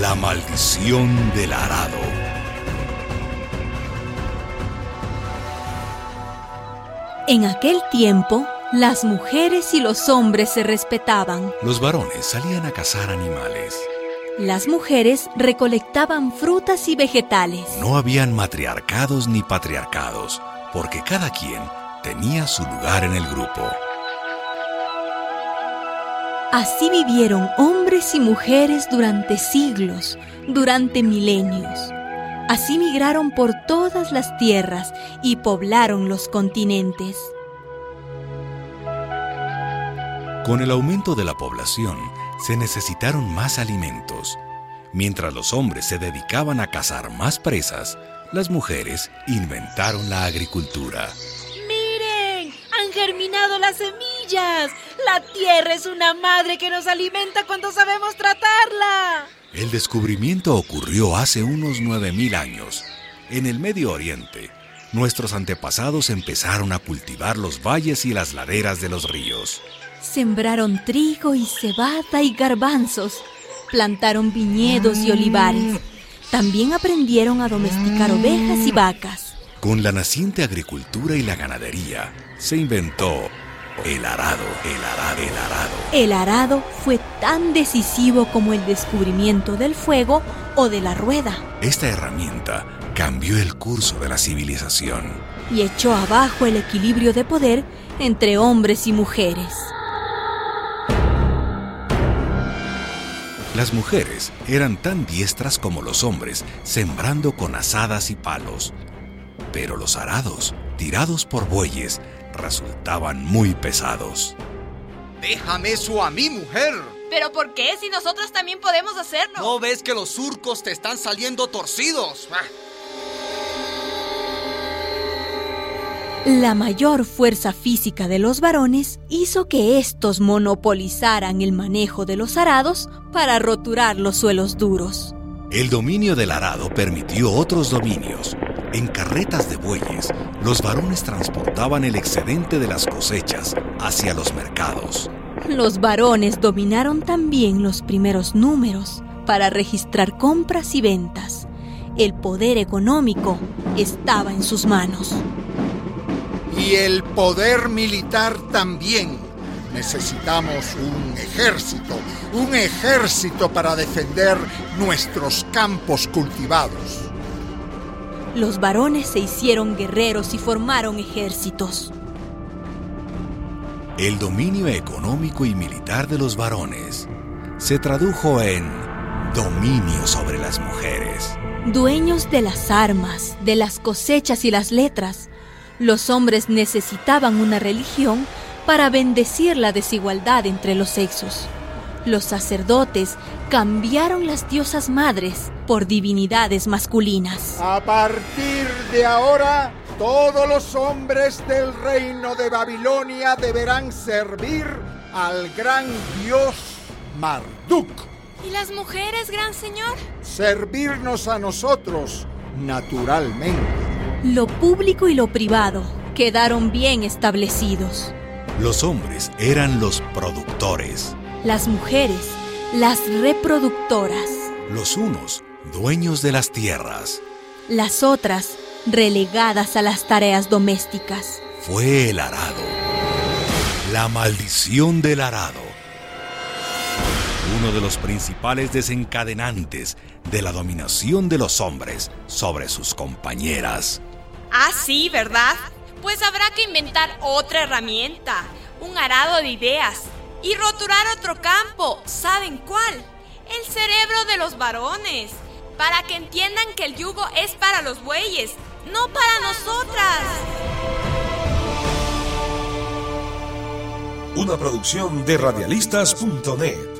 La maldición del arado. En aquel tiempo, las mujeres y los hombres se respetaban. Los varones salían a cazar animales. Las mujeres recolectaban frutas y vegetales. No habían matriarcados ni patriarcados, porque cada quien tenía su lugar en el grupo. Así vivieron hombres y mujeres durante siglos, durante milenios. Así migraron por todas las tierras y poblaron los continentes. Con el aumento de la población, se necesitaron más alimentos. Mientras los hombres se dedicaban a cazar más presas, las mujeres inventaron la agricultura. ¡Miren! ¡Han germinado las semillas! La tierra es una madre que nos alimenta cuando sabemos tratarla. El descubrimiento ocurrió hace unos 9.000 años. En el Medio Oriente, nuestros antepasados empezaron a cultivar los valles y las laderas de los ríos. Sembraron trigo y cebada y garbanzos. Plantaron viñedos y olivares. También aprendieron a domesticar ovejas y vacas. Con la naciente agricultura y la ganadería, se inventó el arado, el arado, el arado. El arado fue tan decisivo como el descubrimiento del fuego o de la rueda. Esta herramienta cambió el curso de la civilización. Y echó abajo el equilibrio de poder entre hombres y mujeres. Las mujeres eran tan diestras como los hombres, sembrando con asadas y palos. Pero los arados, tirados por bueyes, resultaban muy pesados. Déjame eso a mi mujer. ¿Pero por qué? Si nosotros también podemos hacerlo. ¿No ves que los surcos te están saliendo torcidos? Ah. La mayor fuerza física de los varones hizo que estos monopolizaran el manejo de los arados para roturar los suelos duros. El dominio del arado permitió otros dominios. En carretas de bueyes, los varones transportaban el excedente de las cosechas hacia los mercados. Los varones dominaron también los primeros números para registrar compras y ventas. El poder económico estaba en sus manos. Y el poder militar también. Necesitamos un ejército, un ejército para defender nuestros campos cultivados. Los varones se hicieron guerreros y formaron ejércitos. El dominio económico y militar de los varones se tradujo en dominio sobre las mujeres. Dueños de las armas, de las cosechas y las letras, los hombres necesitaban una religión para bendecir la desigualdad entre los sexos. Los sacerdotes cambiaron las diosas madres por divinidades masculinas. A partir de ahora, todos los hombres del reino de Babilonia deberán servir al gran dios Marduk. ¿Y las mujeres, gran señor? Servirnos a nosotros, naturalmente. Lo público y lo privado quedaron bien establecidos. Los hombres eran los productores. Las mujeres, las reproductoras. Los unos, dueños de las tierras. Las otras, relegadas a las tareas domésticas. Fue el arado. La maldición del arado. Uno de los principales desencadenantes de la dominación de los hombres sobre sus compañeras. Ah, sí, ¿verdad? Pues habrá que inventar otra herramienta, un arado de ideas y roturar otro campo. ¿Saben cuál? El cerebro de los varones, para que entiendan que el yugo es para los bueyes, no para nosotras. Una producción de radialistas.net.